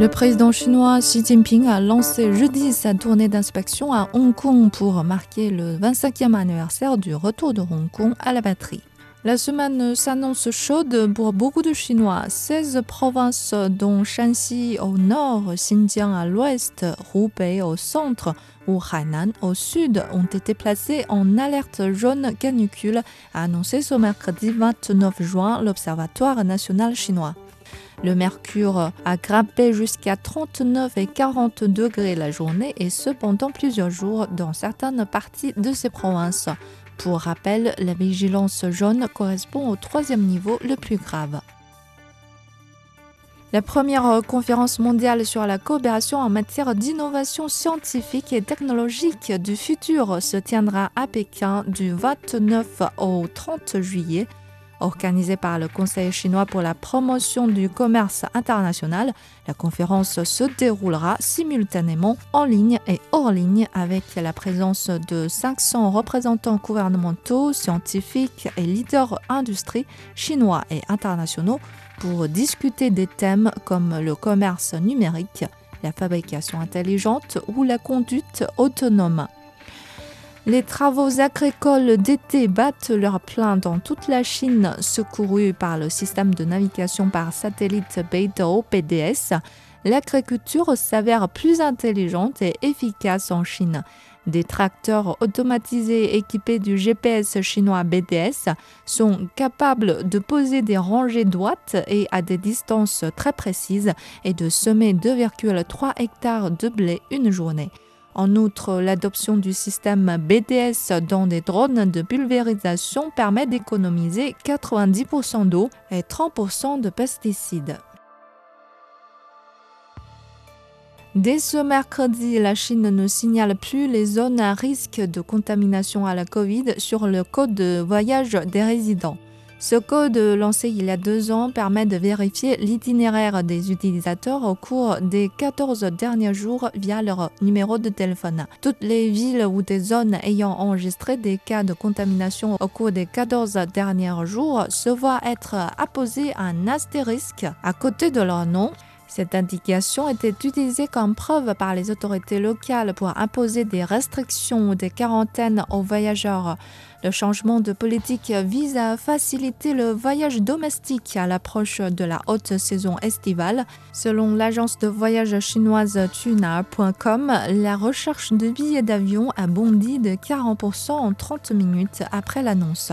Le président chinois Xi Jinping a lancé jeudi sa tournée d'inspection à Hong Kong pour marquer le 25e anniversaire du retour de Hong Kong à la batterie. La semaine s'annonce chaude pour beaucoup de Chinois. 16 provinces, dont Shanxi au nord, Xinjiang à l'ouest, Hubei au centre ou Hainan au sud, ont été placées en alerte jaune canicule, a annoncé ce mercredi 29 juin l'Observatoire national chinois. Le mercure a grimpé jusqu'à 39 et 40 degrés la journée et cependant plusieurs jours dans certaines parties de ces provinces. Pour rappel, la vigilance jaune correspond au troisième niveau le plus grave. La première conférence mondiale sur la coopération en matière d'innovation scientifique et technologique du futur se tiendra à Pékin du 29 au 30 juillet Organisée par le Conseil chinois pour la promotion du commerce international, la conférence se déroulera simultanément en ligne et hors ligne avec la présence de 500 représentants gouvernementaux, scientifiques et leaders industrie chinois et internationaux pour discuter des thèmes comme le commerce numérique, la fabrication intelligente ou la conduite autonome. Les travaux agricoles d'été battent leur plein dans toute la Chine, secourus par le système de navigation par satellite Beidou PDS. L'agriculture s'avère plus intelligente et efficace en Chine. Des tracteurs automatisés équipés du GPS chinois BDS sont capables de poser des rangées droites et à des distances très précises et de semer 2,3 hectares de blé une journée. En outre, l'adoption du système BDS dans des drones de pulvérisation permet d'économiser 90% d'eau et 30% de pesticides. Dès ce mercredi, la Chine ne signale plus les zones à risque de contamination à la Covid sur le code de voyage des résidents. Ce code lancé il y a deux ans permet de vérifier l'itinéraire des utilisateurs au cours des 14 derniers jours via leur numéro de téléphone. Toutes les villes ou des zones ayant enregistré des cas de contamination au cours des 14 derniers jours se voient être apposées un astérisque à côté de leur nom. Cette indication était utilisée comme preuve par les autorités locales pour imposer des restrictions ou des quarantaines aux voyageurs. Le changement de politique vise à faciliter le voyage domestique à l'approche de la haute saison estivale. Selon l'agence de voyage chinoise Tuna.com, la recherche de billets d'avion a bondi de 40% en 30 minutes après l'annonce.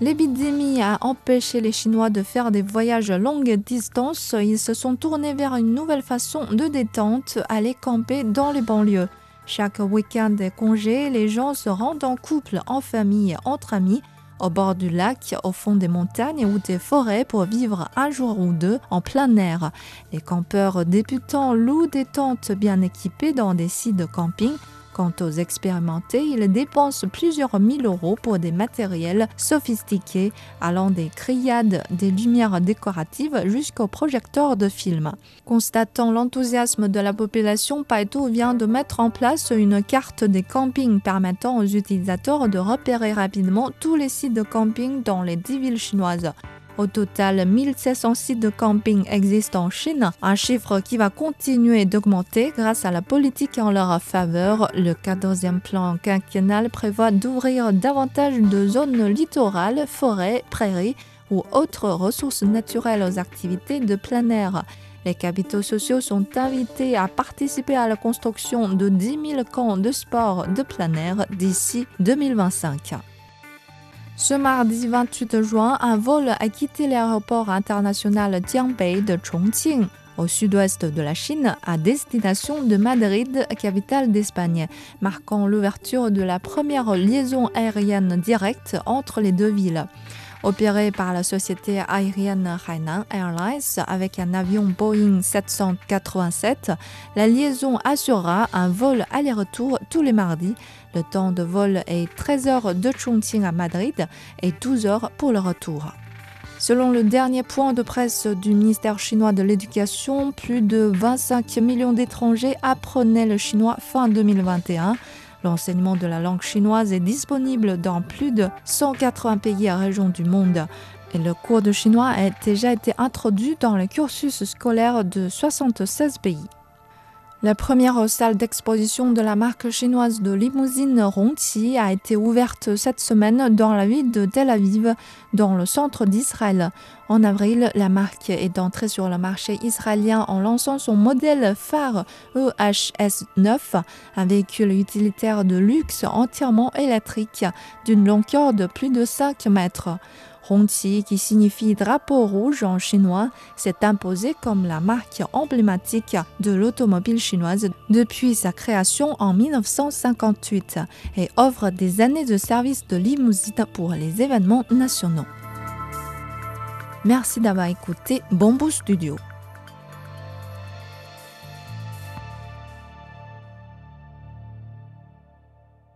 L'épidémie a empêché les Chinois de faire des voyages longue distance. Ils se sont tournés vers une nouvelle façon de détente, aller camper dans les banlieues. Chaque week-end des congés, les gens se rendent en couple, en famille, entre amis, au bord du lac, au fond des montagnes ou des forêts pour vivre un jour ou deux en plein air. Les campeurs débutants louent des tentes bien équipées dans des sites de camping Quant aux expérimentés, ils dépensent plusieurs mille euros pour des matériels sophistiqués allant des criades, des lumières décoratives jusqu'aux projecteurs de films. Constatant l'enthousiasme de la population, Paitou vient de mettre en place une carte des campings permettant aux utilisateurs de repérer rapidement tous les sites de camping dans les 10 villes chinoises. Au total, 1700 sites de camping existent en Chine, un chiffre qui va continuer d'augmenter grâce à la politique en leur faveur. Le 14e plan quinquennal prévoit d'ouvrir davantage de zones littorales, forêts, prairies ou autres ressources naturelles aux activités de plein air. Les capitaux sociaux sont invités à participer à la construction de 10 000 camps de sport de plein air d'ici 2025. Ce mardi 28 juin, un vol a quitté l'aéroport international Jiangbei de Chongqing au sud-ouest de la Chine, à destination de Madrid, capitale d'Espagne, marquant l'ouverture de la première liaison aérienne directe entre les deux villes. Opéré par la société aérienne Hainan Airlines avec un avion Boeing 787, la liaison assurera un vol aller-retour tous les mardis. Le temps de vol est 13 heures de Chongqing à Madrid et 12 heures pour le retour. Selon le dernier point de presse du ministère chinois de l'Éducation, plus de 25 millions d'étrangers apprenaient le chinois fin 2021. L'enseignement de la langue chinoise est disponible dans plus de 180 pays et régions du monde. Et le cours de chinois a déjà été introduit dans le cursus scolaire de 76 pays. La première salle d'exposition de la marque chinoise de limousine Rongqi a été ouverte cette semaine dans la ville de Tel Aviv, dans le centre d'Israël. En avril, la marque est entrée sur le marché israélien en lançant son modèle phare EHS9, un véhicule utilitaire de luxe entièrement électrique d'une longueur de plus de 5 mètres. Hongqi, qui signifie drapeau rouge en chinois, s'est imposé comme la marque emblématique de l'automobile chinoise depuis sa création en 1958 et offre des années de service de limousine pour les événements nationaux. Merci d'avoir écouté Bamboo Studio.